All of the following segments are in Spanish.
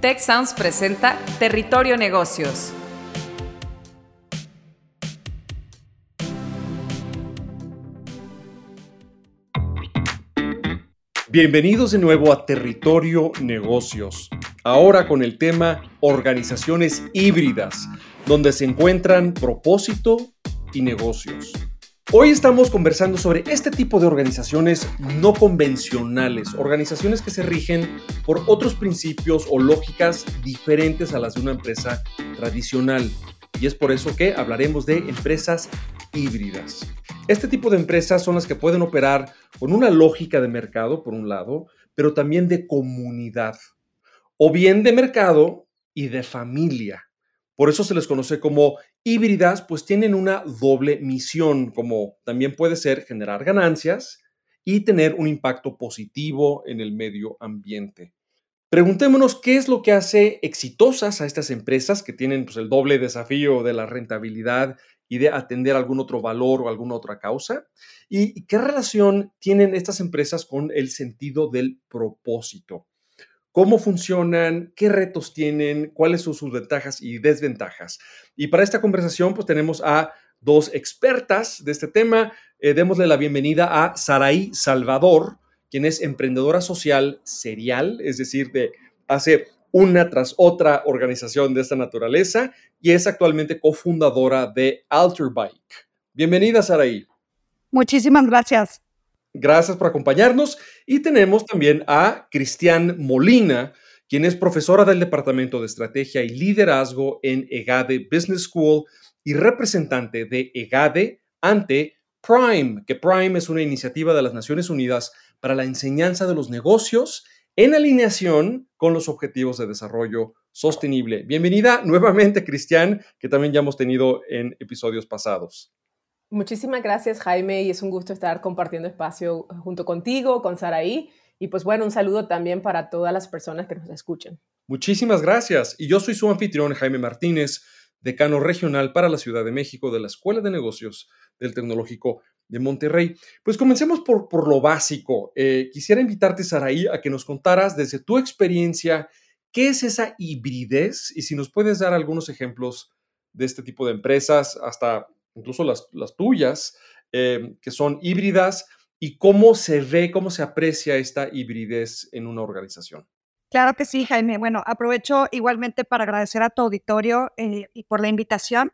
Tech Sounds presenta Territorio Negocios. Bienvenidos de nuevo a Territorio Negocios. Ahora con el tema Organizaciones híbridas, donde se encuentran propósito y negocios. Hoy estamos conversando sobre este tipo de organizaciones no convencionales, organizaciones que se rigen por otros principios o lógicas diferentes a las de una empresa tradicional. Y es por eso que hablaremos de empresas híbridas. Este tipo de empresas son las que pueden operar con una lógica de mercado, por un lado, pero también de comunidad, o bien de mercado y de familia. Por eso se les conoce como híbridas, pues tienen una doble misión, como también puede ser generar ganancias y tener un impacto positivo en el medio ambiente. Preguntémonos qué es lo que hace exitosas a estas empresas que tienen pues, el doble desafío de la rentabilidad y de atender algún otro valor o alguna otra causa. ¿Y qué relación tienen estas empresas con el sentido del propósito? Cómo funcionan, qué retos tienen, cuáles son sus ventajas y desventajas. Y para esta conversación, pues tenemos a dos expertas de este tema. Eh, démosle la bienvenida a Saraí Salvador, quien es emprendedora social serial, es decir, de hace una tras otra organización de esta naturaleza y es actualmente cofundadora de Alterbike. Bienvenida, Saraí. Muchísimas gracias. Gracias por acompañarnos. Y tenemos también a Cristian Molina, quien es profesora del Departamento de Estrategia y Liderazgo en EGADE Business School y representante de EGADE ante Prime, que Prime es una iniciativa de las Naciones Unidas para la enseñanza de los negocios en alineación con los objetivos de desarrollo sostenible. Bienvenida nuevamente, Cristian, que también ya hemos tenido en episodios pasados. Muchísimas gracias, Jaime, y es un gusto estar compartiendo espacio junto contigo, con Saraí. Y pues bueno, un saludo también para todas las personas que nos escuchan. Muchísimas gracias. Y yo soy su anfitrión, Jaime Martínez, decano regional para la Ciudad de México de la Escuela de Negocios del Tecnológico de Monterrey. Pues comencemos por, por lo básico. Eh, quisiera invitarte, Saraí, a que nos contaras desde tu experiencia qué es esa hibridez y si nos puedes dar algunos ejemplos de este tipo de empresas, hasta incluso las, tuyas, eh, que son híbridas, y cómo se ve, cómo se aprecia esta hibridez en una organización. Claro que sí, Jaime. Bueno, aprovecho igualmente para agradecer a tu auditorio eh, y por la invitación.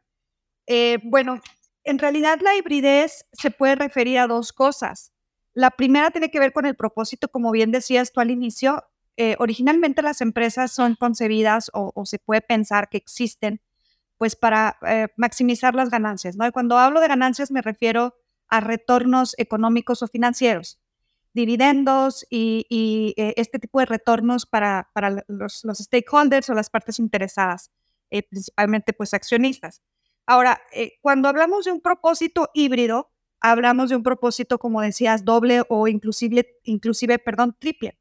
Eh, bueno, en realidad la hibridez se puede referir a dos cosas. La primera tiene que ver con el propósito, como bien decías tú al inicio. originalmente las empresas son concebidas o, se puede pensar que existen pues para eh, maximizar las ganancias, ¿no? Y cuando hablo de ganancias me refiero a retornos económicos o financieros, dividendos y, eh, este tipo de retornos para, para los, stakeholders o las partes interesadas, eh, principalmente pues accionistas. Ahora, cuando hablamos de un propósito híbrido, hablamos de un propósito, como decías, doble o inclusive, inclusive, perdón, triple.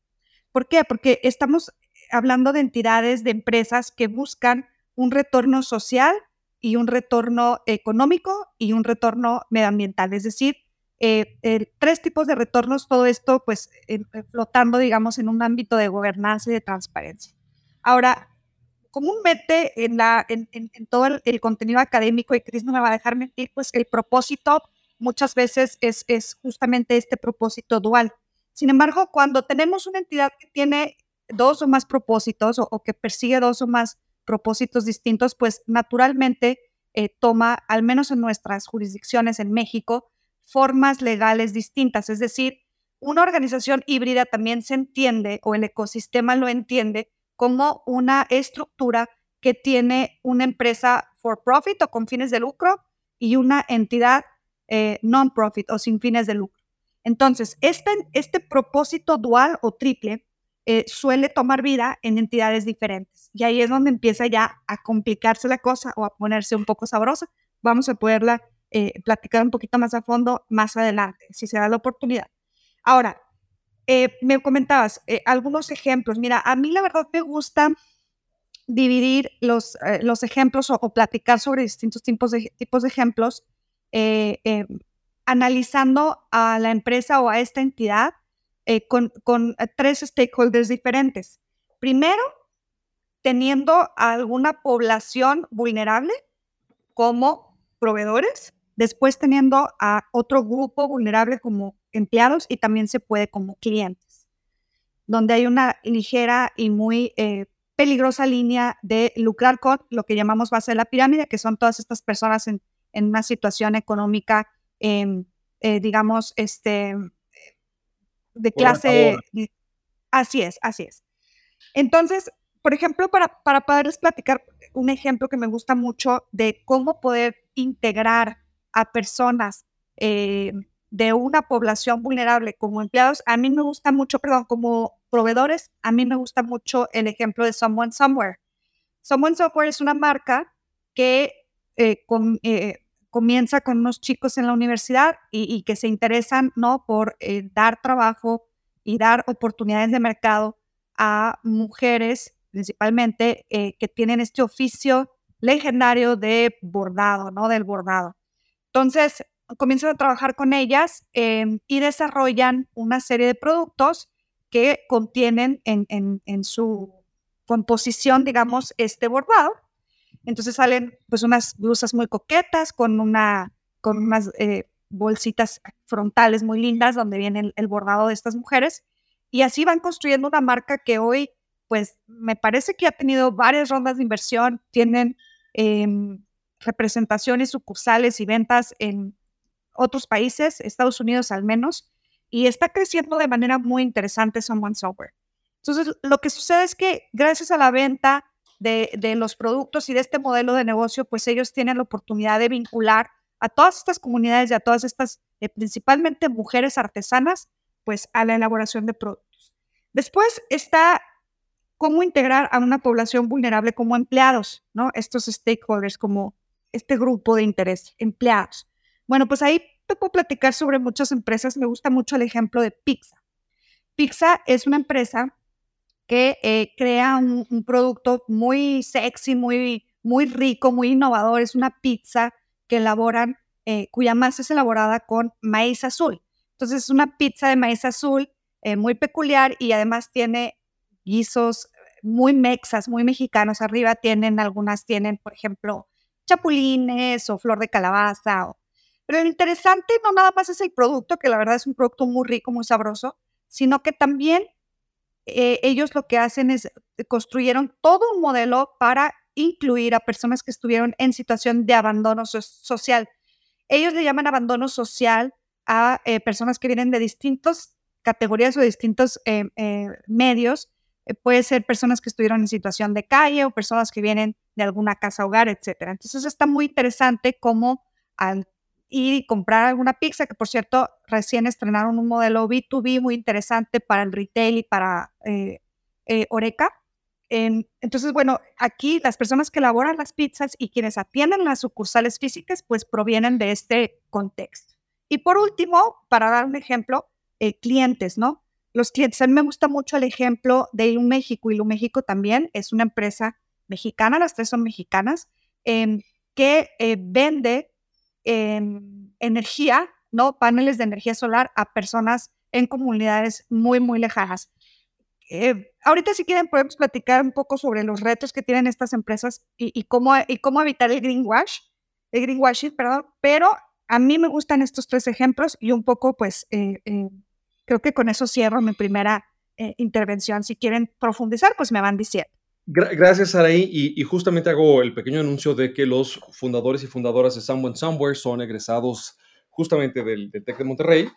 ¿Por qué? Porque estamos hablando de entidades, de empresas que buscan un retorno social y un retorno económico y un retorno medioambiental. Es decir, eh, tres tipos de retornos, todo esto pues flotando, digamos, en un ámbito de gobernanza y de transparencia. Ahora, comúnmente en, la, en, todo el, contenido académico, y Cris no me va a dejar mentir, pues el propósito muchas veces es, es justamente este propósito dual. Sin embargo, cuando tenemos una entidad que tiene dos o más propósitos o, o que persigue dos o más propósitos distintos, pues naturalmente eh, toma, al menos en nuestras jurisdicciones en México, formas legales distintas. Es decir, una organización híbrida también se entiende o el ecosistema lo entiende como una estructura que tiene una empresa for profit o con fines de lucro y una entidad eh, non-profit o sin fines de lucro. Entonces, este, este propósito dual o triple eh, suele tomar vida en entidades diferentes. Y ahí es donde empieza ya a complicarse la cosa o a ponerse un poco sabrosa. Vamos a poderla eh, platicar un poquito más a fondo más adelante, si se da la oportunidad. Ahora, eh, me comentabas algunos ejemplos. Mira, a mí la verdad me gusta dividir los, los ejemplos o, platicar sobre distintos tipos de, tipos de ejemplos, analizando a la empresa o a esta entidad eh, con, eh, tres stakeholders diferentes. Primero, teniendo alguna población vulnerable como proveedores, después teniendo a otro grupo vulnerable como empleados y también se puede como clientes, donde hay una ligera y muy eh, peligrosa línea de lucrar con lo que llamamos base de la pirámide, que son todas estas personas en, una situación económica, em, digamos, este, de clase... Así es, así es. Entonces, por ejemplo, para, para poderles platicar un ejemplo que me gusta mucho de cómo poder integrar a personas eh, de una población vulnerable como empleados, a mí me gusta mucho, perdón, como proveedores, a mí me gusta mucho el ejemplo de Someone Somewhere. Someone Somewhere es una marca que eh, eh, comienza con unos chicos en la universidad y, que se interesan ¿no? por dar trabajo y dar oportunidades de mercado a mujeres principalmente eh, que tienen este oficio legendario de bordado, ¿no? Del bordado. Entonces, comienzan a trabajar con ellas em, y desarrollan una serie de productos que contienen en, en, su composición, digamos, este bordado. Entonces salen pues unas blusas muy coquetas con, una, con unas eh, bolsitas frontales muy lindas donde viene el, bordado de estas mujeres. Y así van construyendo una marca que hoy, pues me parece que ha tenido varias rondas de inversión, tienen em, representaciones sucursales y ventas en otros países, Estados Unidos al menos, y está creciendo de manera muy interesante Someone Software. Entonces, lo que sucede es que gracias a la venta de, los productos y de este modelo de negocio, pues ellos tienen la oportunidad de vincular a todas estas comunidades y a todas estas, eh, principalmente mujeres artesanas, pues a la elaboración de productos. Después está cómo integrar a una población vulnerable como empleados, ¿no? Estos stakeholders, como este grupo de interés, empleados. Bueno, pues ahí te puedo platicar sobre muchas empresas. Me gusta mucho el ejemplo de Pizza. Pizza es una empresa que eh, crea un, producto muy sexy, muy, muy rico, muy innovador. Es una pizza que elaboran, eh, cuya masa es elaborada con maíz azul. Entonces es una pizza de maíz azul eh, muy peculiar y además tiene guisos muy mexas, muy mexicanos. Arriba tienen, algunas tienen, por ejemplo, chapulines o flor de calabaza. Pero lo interesante no nada más es el producto, que la verdad es un producto muy rico, muy sabroso, sino que también eh, ellos lo que hacen es construyeron todo un modelo para incluir a personas que estuvieron en situación de abandono social. Ellos le llaman abandono social a eh, personas que vienen de distintas categorías o distintos eh, eh, medios. puede ser personas que estuvieron en situación de calle o personas que vienen de alguna casa hogar, etc. Entonces está muy interesante cómo al y comprar alguna pizza, que por cierto recién estrenaron un modelo B2B muy interesante para el retail y para Oreca, entonces, bueno, aquí las personas que elaboran las pizzas y quienes atienden las sucursales físicas, pues provienen de este contexto. Y por último, para dar un ejemplo, eh, clientes, ¿no? Los clientes, a mí me gusta mucho el ejemplo de Ilu México. Ilu México también es una empresa mexicana, las tres son mexicanas, que eh, vende energía, ¿no? Paneles de energía solar a personas en comunidades muy, muy lejanas. Eh, ahorita si quieren podemos platicar un poco sobre los retos que tienen estas empresas y, cómo, y cómo evitar el greenwash, el greenwashing, perdón, pero a mí me gustan estos tres ejemplos y un poco pues eh, eh, creo que con eso cierro mi primera intervención. Si quieren profundizar, pues me van diciendo. Gracias, Saraí. Y, justamente hago el pequeño anuncio de que los fundadores y fundadoras de Someone Somewhere son egresados justamente del, del TEC de Monterrey.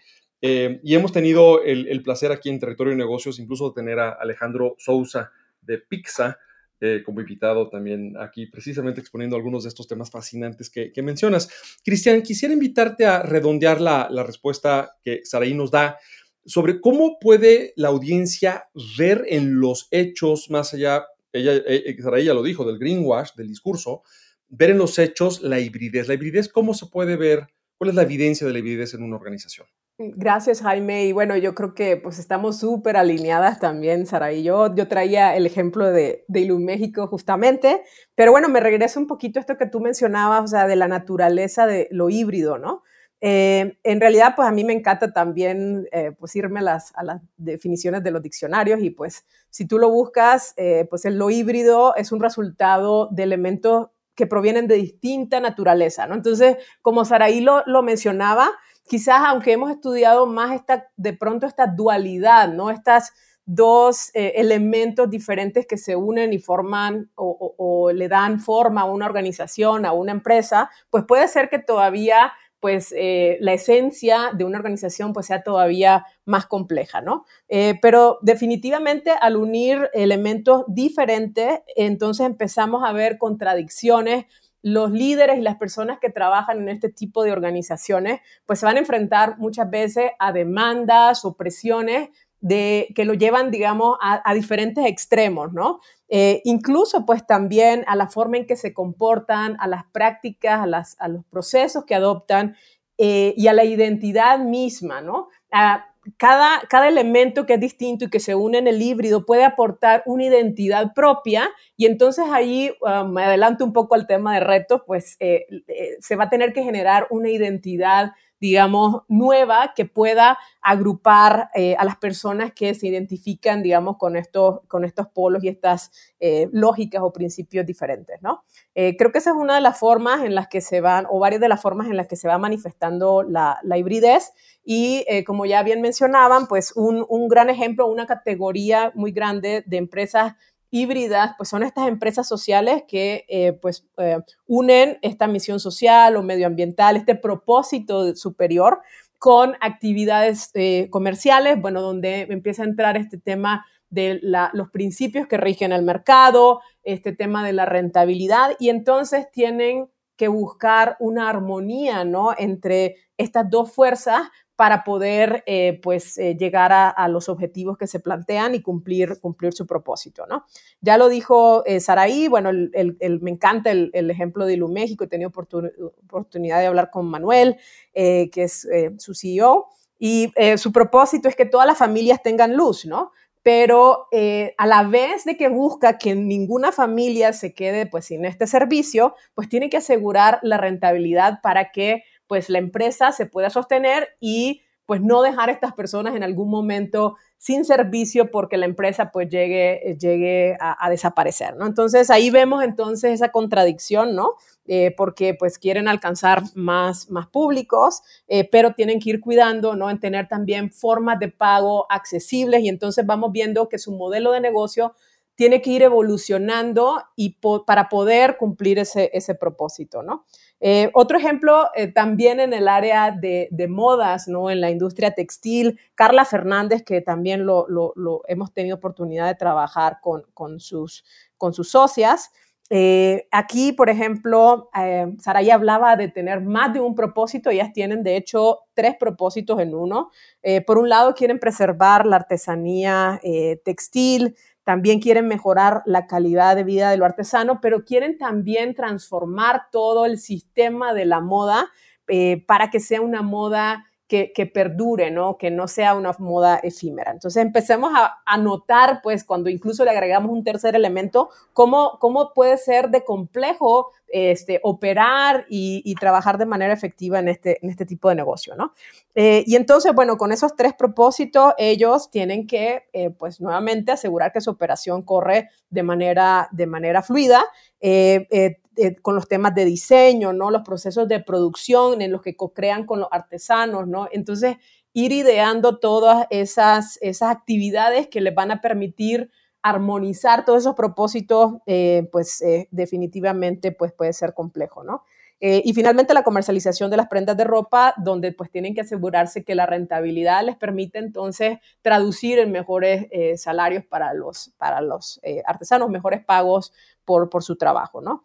Eh, y hemos tenido el, placer aquí en Territorio de Negocios, incluso de tener a Alejandro Sousa de Pixa eh, como invitado también aquí, precisamente exponiendo algunos de estos temas fascinantes que, mencionas. Cristian, quisiera invitarte a redondear la, respuesta que Saraí nos da sobre cómo puede la audiencia ver en los hechos, más allá, ella, eh, Saraí ya lo dijo, del greenwash, del discurso, ver en los hechos la hibridez. La hibridez, ¿cómo se puede ver? ¿Cuál es la evidencia de la hibridez en una organización? Gracias, Jaime. Y bueno, yo creo que pues estamos súper alineadas también, Sara y yo. Yo traía el ejemplo de, de Ilum México justamente, pero bueno, me regreso un poquito a esto que tú mencionabas, o sea, de la naturaleza de lo híbrido, ¿no? Eh, en realidad, pues a mí me encanta también eh, pues irme a las, definiciones de los diccionarios y pues si tú lo buscas, eh, pues lo híbrido es un resultado de elementos que provienen de distinta naturaleza, ¿no? Entonces, como Saraí lo, mencionaba, quizás aunque hemos estudiado más esta, de pronto esta dualidad, ¿no? Estas dos elementos diferentes que se unen y forman o, le dan forma a una organización, a una empresa, pues puede ser que todavía pues eh, la esencia de una organización pues sea todavía más compleja, ¿no? Eh, pero definitivamente al unir elementos diferentes, entonces empezamos a ver contradicciones los líderes y las personas que trabajan en este tipo de organizaciones, pues se van a enfrentar muchas veces a demandas o presiones de, que lo llevan, digamos, a, diferentes extremos, ¿no? Eh, incluso, pues también a la forma en que se comportan, a las prácticas, a, las, a los procesos que adoptan eh, y a la identidad misma, ¿no? cada, cada elemento que es distinto y que se une en el híbrido puede aportar una identidad propia y entonces ahí ah, me adelanto un poco al tema de retos, pues eh, se va a tener que generar una identidad digamos, nueva que pueda agrupar eh, a las personas que se identifican, digamos, con estos, con estos polos y estas eh, lógicas o principios diferentes, ¿no? Eh, creo que esa es una de las formas en las que se van, o varias de las formas en las que se va manifestando la, la hibridez y como ya bien mencionaban, pues un, un gran ejemplo, una categoría muy grande de empresas híbridas, pues son estas empresas sociales que eh, pues eh, unen esta misión social o medioambiental, este propósito superior con actividades eh, comerciales, bueno, donde empieza a entrar este tema de los principios que rigen el mercado, este tema de la rentabilidad, y entonces tienen que buscar una armonía, ¿no? Entre estas dos fuerzas para poder eh, pues, eh, llegar a, los objetivos que se plantean y cumplir, cumplir su propósito. ¿no? Ya lo dijo eh, Saraí, bueno, el, me encanta el, ejemplo de Ilu México, he tenido oportunidad de hablar con Manuel, que es su CEO, y su propósito es que todas las familias tengan luz, ¿no? Pero a la vez de que busca que ninguna familia se quede pues sin este servicio, pues tiene que asegurar la rentabilidad para que pues la empresa se pueda sostener y pues no dejar a estas personas en algún momento sin servicio porque la empresa pues llegue, eh, llegue a, desaparecer, ¿no? Entonces ahí vemos entonces esa contradicción, ¿no? Eh, porque pues quieren alcanzar más, más públicos, eh, pero tienen que ir cuidando, ¿no? En tener también formas de pago accesibles y entonces vamos viendo que su modelo de negocio tiene que ir evolucionando y para poder cumplir ese, ese propósito, ¿no? Eh, otro ejemplo, eh, también en el área de, modas, ¿no? En la industria textil, Carla Fernández, que también lo, hemos tenido oportunidad de trabajar con, con, sus, con sus socias. Eh, aquí, por ejemplo, Saraya hablaba de tener más de un propósito, ellas tienen de hecho tres propósitos en uno. por un lado, quieren preservar la artesanía textil, también quieren mejorar la calidad de vida de lo artesano, pero quieren también transformar todo el sistema de la moda eh, para que sea una moda que, perdure, ¿no? Que no sea una moda efímera. Entonces empecemos a, notar, pues, cuando incluso le agregamos un tercer elemento, cómo, cómo puede ser de complejo este, operar y, trabajar de manera efectiva en este, en este tipo de negocio, ¿no? Eh, y entonces, bueno, con esos tres propósitos, ellos tienen que, eh, pues, nuevamente asegurar que su operación corre de manera, de manera fluida. Eh, con los temas de diseño, ¿no? Los procesos de producción en los que co-crean con los artesanos, ¿no? Entonces, ir ideando todas esas, esas actividades que les van a permitir armonizar todos esos propósitos, eh, pues eh, definitivamente pues, puede ser complejo, ¿no? Eh, y finalmente la comercialización de las prendas de ropa, donde pues tienen que asegurarse que la rentabilidad les permite entonces traducir en mejores salarios para los, para los artesanos, mejores pagos por, por su trabajo, ¿no?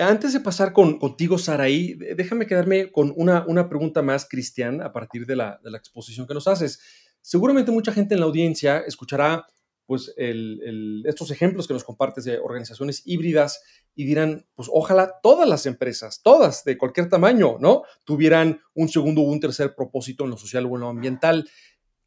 antes de pasar con, contigo, Saraí, déjame quedarme con una, una pregunta más, Cristian, a partir de la, de la exposición que nos haces. Seguramente mucha gente en la audiencia escuchará pues estos ejemplos que nos compartes de organizaciones híbridas y dirán, pues ojalá todas las empresas, todas de cualquier tamaño, ¿no? Tuvieran un segundo o un tercer propósito en lo social o en lo ambiental.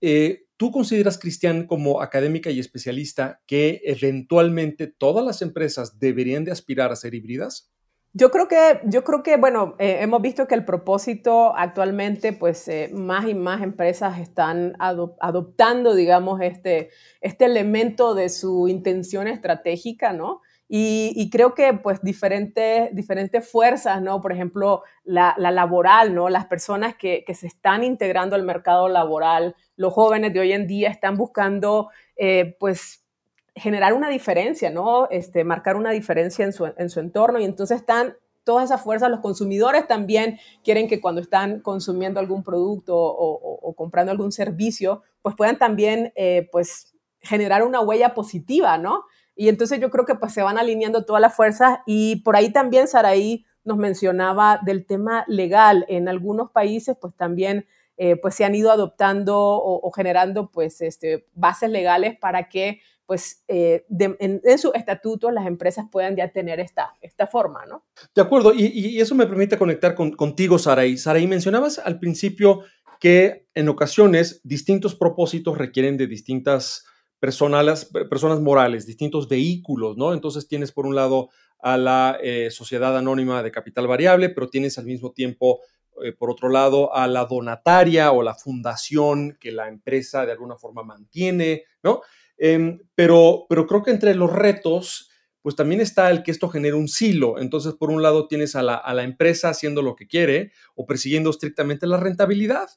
Eh, ¿Tú consideras, Cristian, como académica y especialista, que eventualmente todas las empresas deberían de aspirar a ser híbridas? Yo creo que, yo creo que bueno, eh, hemos visto que el propósito actualmente, pues eh, más y más empresas están adoptando, digamos, este, este elemento de su intención estratégica, ¿no? Y, creo que pues diferentes, diferentes fuerzas, ¿no? Por ejemplo, la, laboral, ¿no? Las personas que, que, se están integrando al mercado laboral, los jóvenes de hoy en día están buscando eh, pues generar una diferencia, ¿no? Este, marcar una diferencia en su, en su entorno y entonces están todas esas fuerzas, los consumidores también quieren que cuando están consumiendo algún producto o, comprando algún servicio, pues puedan también, eh, pues, generar una huella positiva, ¿no? Y entonces yo creo que pues se van alineando todas las fuerzas y por ahí también Saraí nos mencionaba del tema legal. En algunos países pues también eh, pues se han ido adoptando o, generando pues este, bases legales para que pues eh, en, sus estatutos las empresas puedan ya tener esta, esta forma, ¿no? De acuerdo, y, eso me permite conectar con, contigo, Saraí. Saraí, mencionabas al principio que en ocasiones distintos propósitos requieren de distintas personas, personas morales, distintos vehículos, ¿no? Entonces tienes por un lado a la eh, sociedad anónima de capital variable, pero tienes al mismo tiempo, eh, por otro lado, a la donataria o la fundación que la empresa de alguna forma mantiene, ¿no? Em, pero, pero creo que entre los retos, pues también está el que esto genere un silo. Entonces, por un lado, tienes a la, a la empresa haciendo lo que quiere o persiguiendo estrictamente la rentabilidad.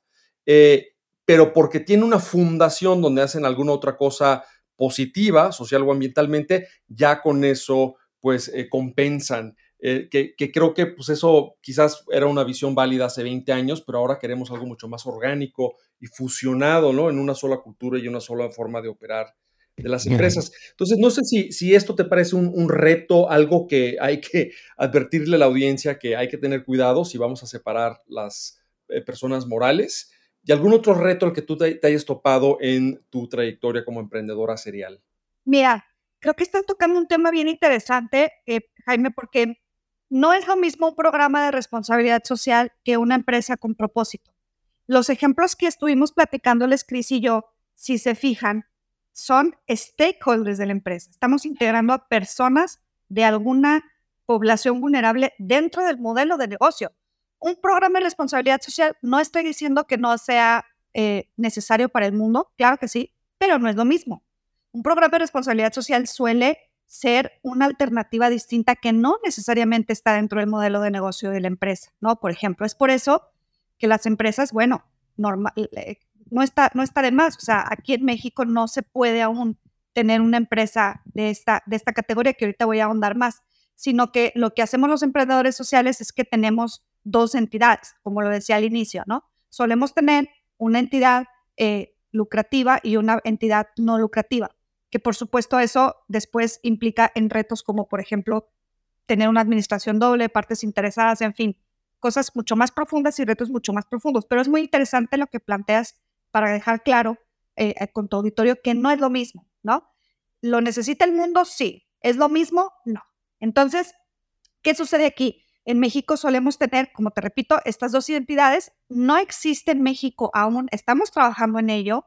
Eh, pero porque tiene una fundación donde hacen alguna otra cosa positiva, social o ambientalmente, ya con eso pues eh, compensan. Eh, que, creo que pues eso quizás era una visión válida hace 20 años, pero ahora queremos algo mucho más orgánico y fusionado, ¿no? En una sola cultura y una sola forma de operar de las empresas. Entonces, no sé si, si esto te parece un, reto, algo que hay que advertirle a la audiencia que hay que tener cuidado si vamos a separar las eh, personas morales ¿Y algún otro reto al que tú te, hayas topado en tu trayectoria como emprendedora serial? Mira, creo que estás tocando un tema bien interesante, eh, Jaime, porque no es lo mismo un programa de responsabilidad social que una empresa con propósito. Los ejemplos que estuvimos platicándoles, Cris y yo, si se fijan, son stakeholders de la empresa. Estamos integrando a personas de alguna población vulnerable dentro del modelo de negocio un programa de responsabilidad social, no estoy diciendo que no sea eh, necesario para el mundo, claro que sí, pero no es lo mismo. Un programa de responsabilidad social suele ser una alternativa distinta que no necesariamente está dentro del modelo de negocio de la empresa, ¿no? Por ejemplo, es por eso que las empresas, bueno, normal, no, está, no está de más, o sea, aquí en México no se puede aún tener una empresa de esta, de esta categoría que ahorita voy a ahondar más, sino que lo que hacemos los emprendedores sociales es que tenemos dos entidades, como lo decía al inicio, ¿no? Solemos tener una entidad eh, lucrativa y una entidad no lucrativa, que por supuesto eso después implica en retos como, por ejemplo, tener una administración doble, partes interesadas, en fin, cosas mucho más profundas y retos mucho más profundos. Pero es muy interesante lo que planteas para dejar claro eh, eh, con tu auditorio que no es lo mismo, ¿no? ¿Lo necesita el mundo? Sí. ¿Es lo mismo? No. Entonces, ¿qué sucede aquí? En México solemos tener, como te repito, estas dos identidades. No existe en México aún, estamos trabajando en ello,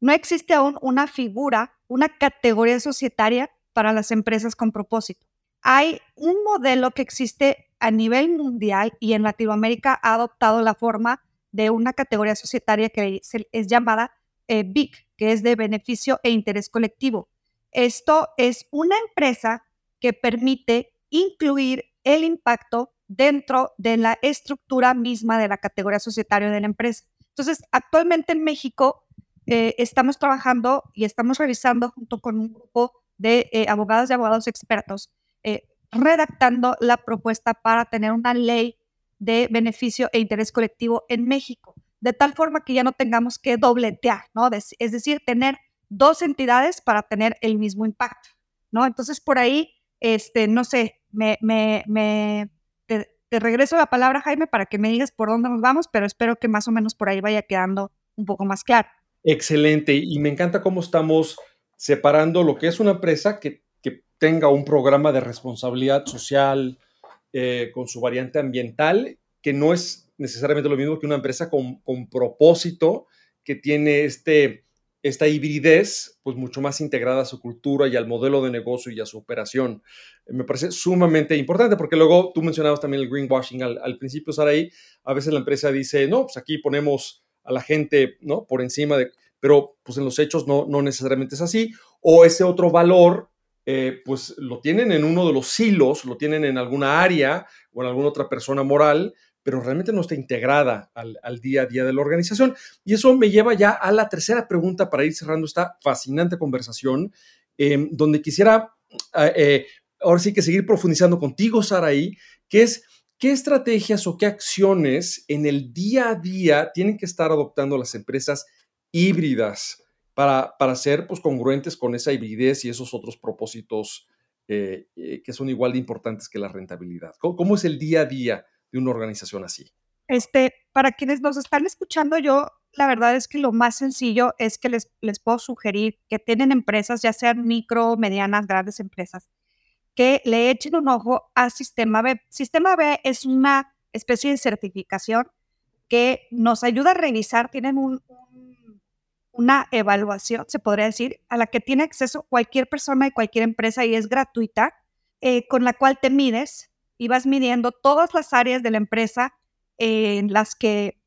no existe aún una figura, una categoría societaria para las empresas con propósito. Hay un modelo que existe a nivel mundial y en Latinoamérica ha adoptado la forma de una categoría societaria que es llamada eh, BIC, que es de beneficio e interés colectivo. Esto es una empresa que permite incluir el impacto dentro de la estructura misma de la categoría societaria de la empresa. Entonces, actualmente en México eh, estamos trabajando y estamos revisando junto con un grupo de eh, abogados y abogados expertos, eh, redactando la propuesta para tener una ley de beneficio e interés colectivo en México, de tal forma que ya no tengamos que dobletear, ¿no? Es decir, tener dos entidades para tener el mismo impacto, ¿no? Entonces, por ahí, este, no sé, me, me, me te, regreso la palabra, Jaime, para que me digas por dónde nos vamos, pero espero que más o menos por ahí vaya quedando un poco más claro. Excelente, y me encanta cómo estamos separando lo que es una empresa que, que tenga un programa de responsabilidad social eh, con su variante ambiental, que no es necesariamente lo mismo que una empresa con, con propósito, que tiene este esta hibridez, pues mucho más integrada a su cultura y al modelo de negocio y a su operación. Me parece sumamente importante porque luego tú mencionabas también el greenwashing al, al principio, Saraí. A veces la empresa dice, no, pues aquí ponemos a la gente, ¿no? Por encima de, pero pues en los hechos no, no necesariamente es así. O ese otro valor, eh, pues lo tienen en uno de los silos, lo tienen en alguna área o en alguna otra persona moral, pero realmente no está integrada al, día a día de la organización. Y eso me lleva ya a la tercera pregunta para ir cerrando esta fascinante conversación, em, donde quisiera eh, eh, ahora sí que seguir profundizando contigo, Saraí, que es qué estrategias o qué acciones en el día a día tienen que estar adoptando las empresas híbridas para, para ser pues, congruentes con esa hibridez y esos otros propósitos eh, que son igual de importantes que la rentabilidad. ¿Cómo es el día a día de una organización así? Este, para quienes nos están escuchando, yo la verdad es que lo más sencillo es que les, les puedo sugerir que tienen empresas, ya sean micro, medianas, grandes empresas, que le echen un ojo a Sistema B. Sistema B es una especie de certificación que nos ayuda a revisar, tienen un, una evaluación, se podría decir, a la que tiene acceso cualquier persona y cualquier empresa y es gratuita, eh, con la cual te mides y vas midiendo todas las áreas de la empresa en las que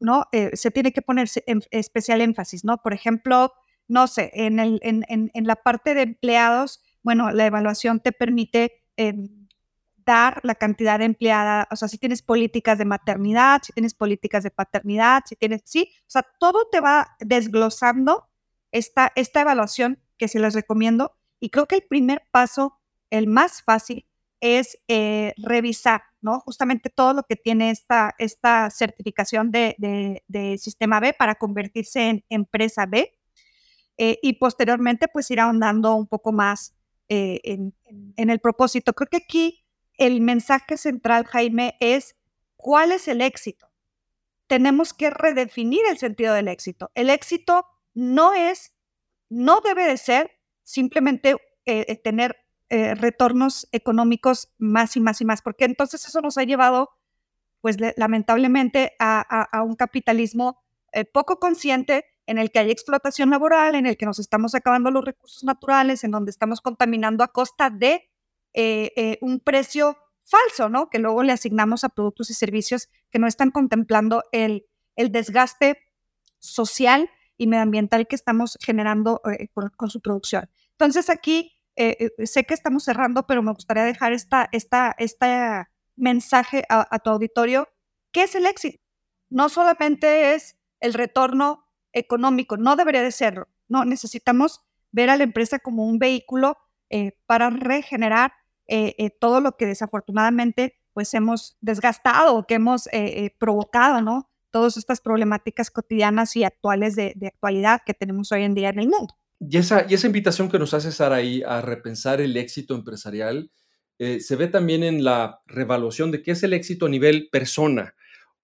¿no? Eh, se tiene que poner especial énfasis, ¿no? Por ejemplo, no sé, en, el, en, en, la parte de empleados, bueno, la evaluación te permite dar la cantidad de empleada, o sea, si tienes políticas de maternidad, si tienes políticas de paternidad, si tienes, sí, o sea, todo te va desglosando esta, esta evaluación que se les recomiendo. Y creo que el primer paso, el más fácil, es eh, revisar, ¿no? Justamente todo lo que tiene esta, esta certificación de, de, sistema B para convertirse en empresa B eh, y posteriormente pues ir ahondando un poco más eh, en, en, el propósito. Creo que aquí el mensaje central, Jaime, es cuál es el éxito. Tenemos que redefinir el sentido del éxito. El éxito no es, no debe de ser simplemente tener eh, retornos económicos más y más y más, porque entonces eso nos ha llevado, pues lamentablemente, a, un capitalismo eh, poco consciente en el que hay explotación laboral, en el que nos estamos acabando los recursos naturales, en donde estamos contaminando a costa de eh, un precio falso, ¿no? Que luego le asignamos a productos y servicios que no están contemplando el, el desgaste social y medioambiental que estamos generando con su producción. Entonces aquí eh, eh, sé que estamos cerrando, pero me gustaría dejar esta, esta, este mensaje a, tu auditorio. ¿Qué es el éxito? No solamente es el retorno económico, no debería de serlo. No, necesitamos ver a la empresa como un vehículo eh, para regenerar todo lo que desafortunadamente pues hemos desgastado o que hemos provocado, ¿no? Todas estas problemáticas cotidianas y actuales de, de actualidad que tenemos hoy en día en el mundo. Y esa, y esa invitación que nos hace Saraí a repensar el éxito empresarial eh, se ve también en la revaluación de qué es el éxito a nivel persona.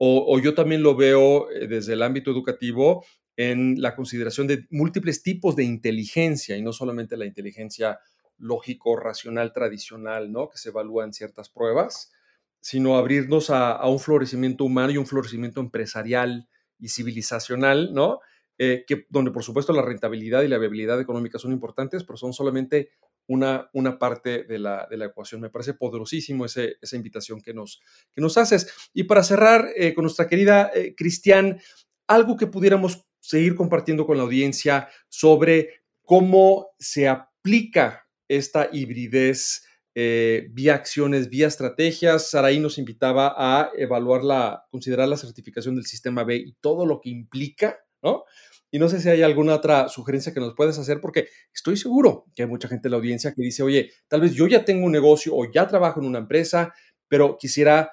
O, yo también lo veo eh, desde el ámbito educativo en la consideración de múltiples tipos de inteligencia y no solamente la inteligencia lógico-racional tradicional, ¿no? Que se evalúa en ciertas pruebas, sino abrirnos a, a un florecimiento humano y un florecimiento empresarial y civilizacional, ¿no? Eh, que, donde por supuesto la rentabilidad y la viabilidad económica son importantes, pero son solamente una, una parte de la, de la ecuación. Me parece poderosísimo ese, esa invitación que nos, que nos haces. Y para cerrar eh, con nuestra querida eh, Cristian, algo que pudiéramos seguir compartiendo con la audiencia sobre cómo se aplica esta hibridez vía acciones, vía estrategias. Saraí nos invitaba a evaluar la, considerar la certificación del sistema B y todo lo que implica ¿no? Y no sé si hay alguna otra sugerencia que nos puedes hacer, porque estoy seguro que hay mucha gente en la audiencia que dice, oye, tal vez yo ya tengo un negocio o ya trabajo en una empresa, pero quisiera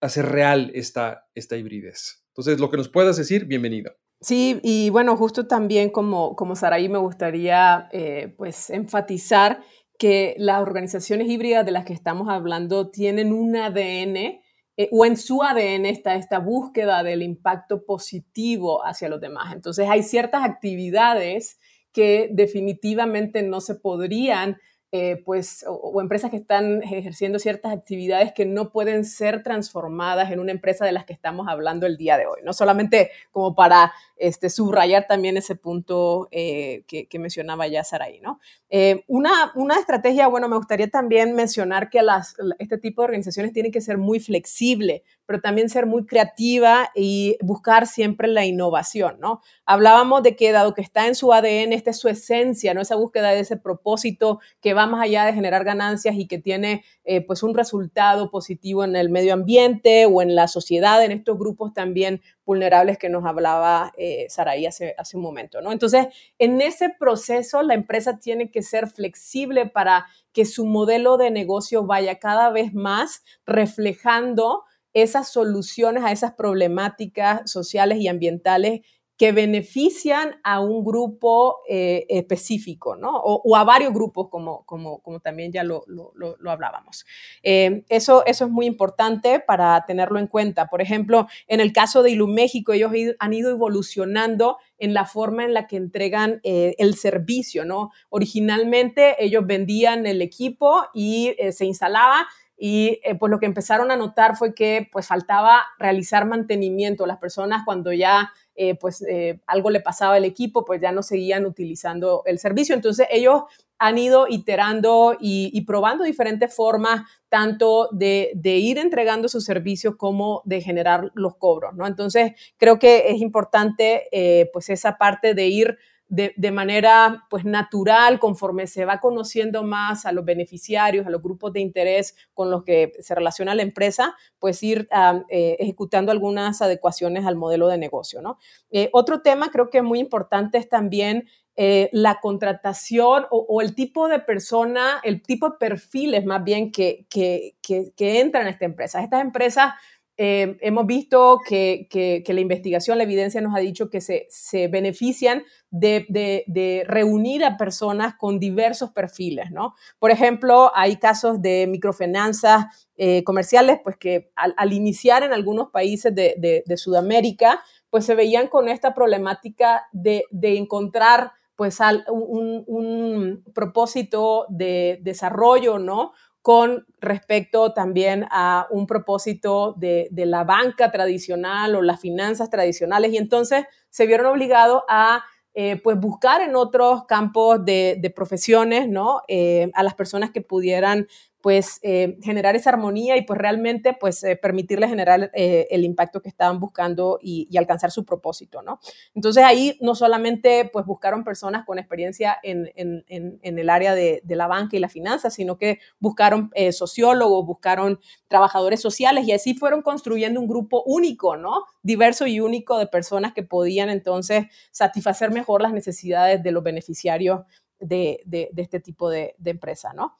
hacer real esta, esta hibridez. Entonces, lo que nos puedas decir, bienvenido. Sí, y bueno, justo también como, como Saraí me gustaría eh, pues enfatizar que las organizaciones híbridas de las que estamos hablando tienen un ADN eh, o en su ADN está esta búsqueda del impacto positivo hacia los demás. Entonces hay ciertas actividades que definitivamente no se podrían eh, pues, o, empresas que están ejerciendo ciertas actividades que no pueden ser transformadas en una empresa de las que estamos hablando el día de hoy, no solamente como para este, subrayar también ese punto eh, que, mencionaba ya Saraí, ¿no? Eh, una, una, estrategia, bueno, me gustaría también mencionar que las, este tipo de organizaciones tienen que ser muy flexible, pero también ser muy creativa y buscar siempre la innovación, ¿no? Hablábamos de que dado que está en su ADN, esta es su esencia, ¿no? Esa búsqueda de ese propósito que va más allá de generar ganancias y que tiene eh, pues un resultado positivo en el medio ambiente o en la sociedad, en estos grupos también vulnerables que nos hablaba eh, Saraí hace, hace un momento, ¿no? Entonces, en ese proceso, la empresa tiene que ser flexible para que su modelo de negocio vaya cada vez más reflejando esas soluciones a esas problemáticas sociales y ambientales que benefician a un grupo eh, específico, ¿no? O, a varios grupos, como, como, como también ya lo, lo, hablábamos. Eh, eso, eso es muy importante para tenerlo en cuenta. Por ejemplo, en el caso de Iluméxico, ellos han ido evolucionando en la forma en la que entregan eh, el servicio, ¿no? Originalmente ellos vendían el equipo y se instalaba y pues lo que empezaron a notar fue que pues faltaba realizar mantenimiento. Las personas cuando ya eh, pues eh, algo le pasaba al equipo, pues ya no seguían utilizando el servicio. Entonces ellos han ido iterando y, probando diferentes formas, tanto de, ir entregando su servicio como de generar los cobros, ¿no? Entonces creo que es importante eh, pues esa parte de ir de, manera pues natural, conforme se va conociendo más a los beneficiarios, a los grupos de interés con los que se relaciona la empresa, pues ir ah, eh, ejecutando algunas adecuaciones al modelo de negocio. ¿no? Eh, otro tema creo que muy importante es también eh, la contratación o, el tipo de persona, el tipo de perfiles más bien que, que, que, que entran a esta empresa. Estas empresas eh, hemos visto que, la investigación, la evidencia nos ha dicho que se, benefician de, reunir a personas con diversos perfiles, ¿no? Por ejemplo, hay casos de microfinanzas eh, comerciales, pues que al, iniciar en algunos países de, Sudamérica, pues se veían con esta problemática de, encontrar pues un, un propósito de desarrollo, ¿no? Con respecto también a un propósito de, la banca tradicional o las finanzas tradicionales y entonces se vieron obligados a eh, pues buscar en otros campos de, profesiones, ¿no? Eh, a las personas que pudieran pues eh, generar esa armonía y pues realmente pues eh, permitirle generar eh, el impacto que estaban buscando y, alcanzar su propósito, ¿no? Entonces ahí no solamente pues buscaron personas con experiencia en, el área de, la banca y la finanza, sino que buscaron sociólogos, buscaron trabajadores sociales y así fueron construyendo un grupo único, ¿no? Diverso y único de personas que podían entonces satisfacer mejor las necesidades de los beneficiarios de, este tipo de, de empresa, ¿no?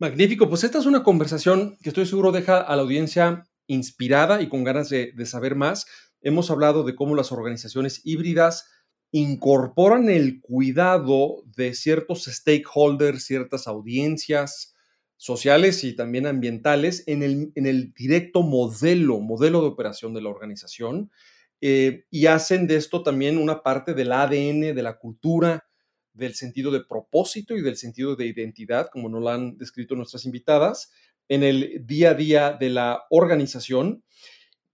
Magnífico, pues esta es una conversación que estoy seguro deja a la audiencia inspirada y con ganas de, saber más. Hemos hablado de cómo las organizaciones híbridas incorporan el cuidado de ciertos stakeholders, ciertas audiencias sociales y también ambientales en el, directo modelo, modelo de operación de la organización eh, y hacen de esto también una parte del ADN, de la cultura, del sentido de propósito y del sentido de identidad, como nos lo han descrito nuestras invitadas, en el día a día de la organización,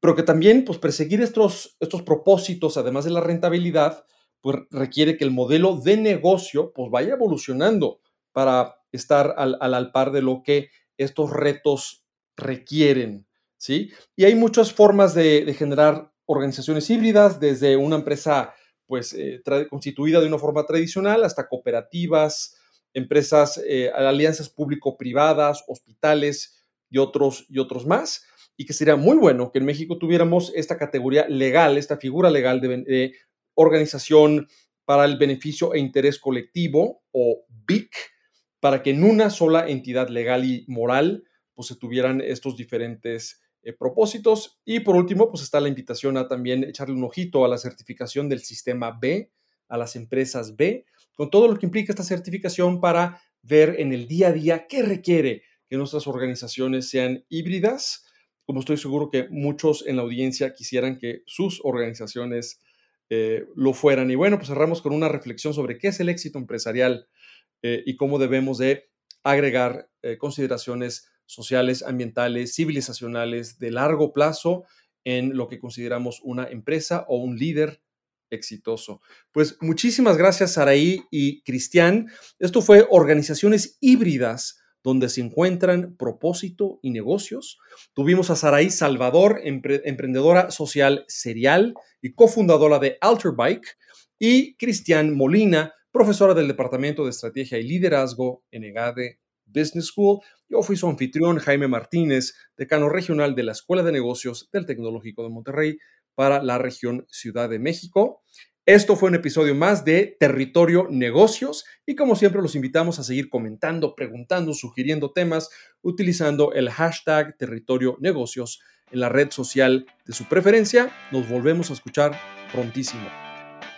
pero que también pues, perseguir estos, estos propósitos, además de la rentabilidad, pues requiere que el modelo de negocio pues, vaya evolucionando para estar al, al, par de lo que estos retos requieren. ¿sí? Y hay muchas formas de, de generar organizaciones híbridas, desde una empresa pues eh, constituida de una forma tradicional hasta cooperativas, empresas, eh, alianzas público-privadas, hospitales y otros, y otros más. Y que sería muy bueno que en México tuviéramos esta categoría legal, esta figura legal de, organización para el beneficio e interés colectivo o BIC, para que en una sola entidad legal y moral pues se tuvieran estos diferentes eh, propósitos. Y por último, pues está la invitación a también echarle un ojito a la certificación del sistema B, a las empresas B, con todo lo que implica esta certificación para ver en el día a día qué requiere que nuestras organizaciones sean híbridas, como estoy seguro que muchos en la audiencia quisieran que sus organizaciones eh, lo fueran. Y bueno, pues cerramos con una reflexión sobre qué es el éxito empresarial eh, y cómo debemos de agregar consideraciones sociales, ambientales, civilizacionales de largo plazo en lo que consideramos una empresa o un líder exitoso. Pues muchísimas gracias, Saraí y Cristian. Esto fue Organizaciones Híbridas donde se encuentran propósito y negocios. Tuvimos a Saraí Salvador, emprendedora social serial y cofundadora de Alterbike, y Cristian Molina, profesora del Departamento de Estrategia y Liderazgo en EGADE Business School. Yo fui su anfitrión, Jaime Martínez, decano regional de la Escuela de Negocios del Tecnológico de Monterrey para la región Ciudad de México. Esto fue un episodio más de Territorio Negocios y como siempre los invitamos a seguir comentando, preguntando, sugiriendo temas utilizando el hashtag Territorio Negocios en la red social de su preferencia. Nos volvemos a escuchar prontísimo.